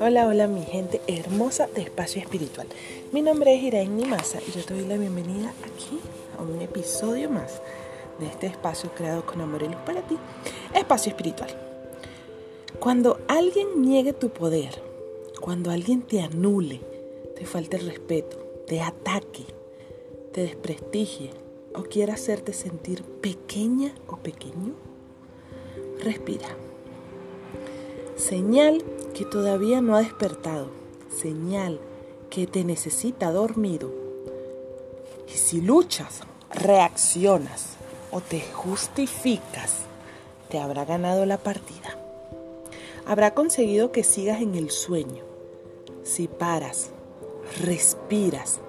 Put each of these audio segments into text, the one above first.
Hola, hola mi gente hermosa de Espacio Espiritual. Mi nombre es Iraín Nimasa y yo te doy la bienvenida aquí a un episodio más de este espacio creado con amor y luz para ti, Espacio Espiritual. Cuando alguien niegue tu poder, cuando alguien te anule, te falte el respeto, te ataque, te desprestigie o quiera hacerte sentir pequeña o pequeño, respira. Señal que todavía no ha despertado, señal que te necesita dormido. Y si luchas, reaccionas o te justificas, te habrá ganado la partida. Habrá conseguido que sigas en el sueño. Si paras, respiras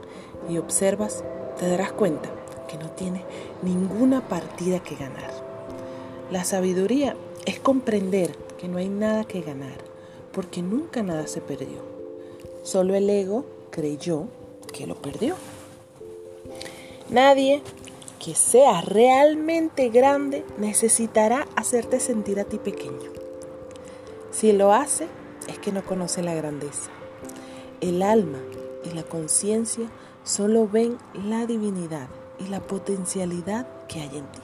y observas, te darás cuenta que no tienes ninguna partida que ganar. La sabiduría es comprender que no hay nada que ganar, porque nunca nada se perdió. Solo el ego creyó que lo perdió. Nadie que sea realmente grande necesitará hacerte sentir a ti pequeño. Si lo hace, es que no conoce la grandeza. El alma y la conciencia solo ven la divinidad y la potencialidad que hay en ti.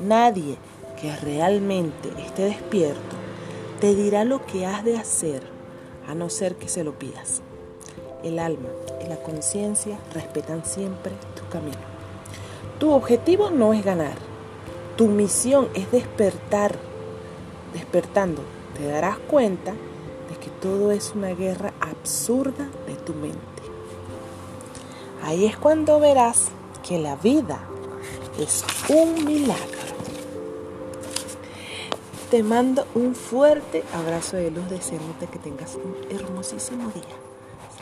Nadie que realmente esté despierto te dirá lo que has de hacer a no ser que se lo pidas. El alma y la conciencia respetan siempre tu camino. Tu objetivo no es ganar, tu misión es despertar. Despertando, te darás cuenta de que todo es una guerra absurda de tu mente. Ahí es cuando verás que la vida es un milagro. Te mando un fuerte abrazo de luz deseándote que tengas un hermosísimo día.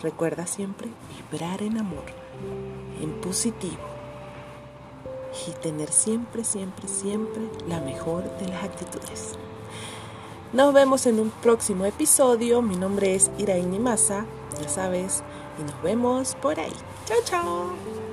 Recuerda siempre vibrar en amor, en positivo y tener siempre, siempre, siempre la mejor de las actitudes. Nos vemos en un próximo episodio. Mi nombre es Iraín Masa, ya sabes, y nos vemos por ahí. Chao, chao.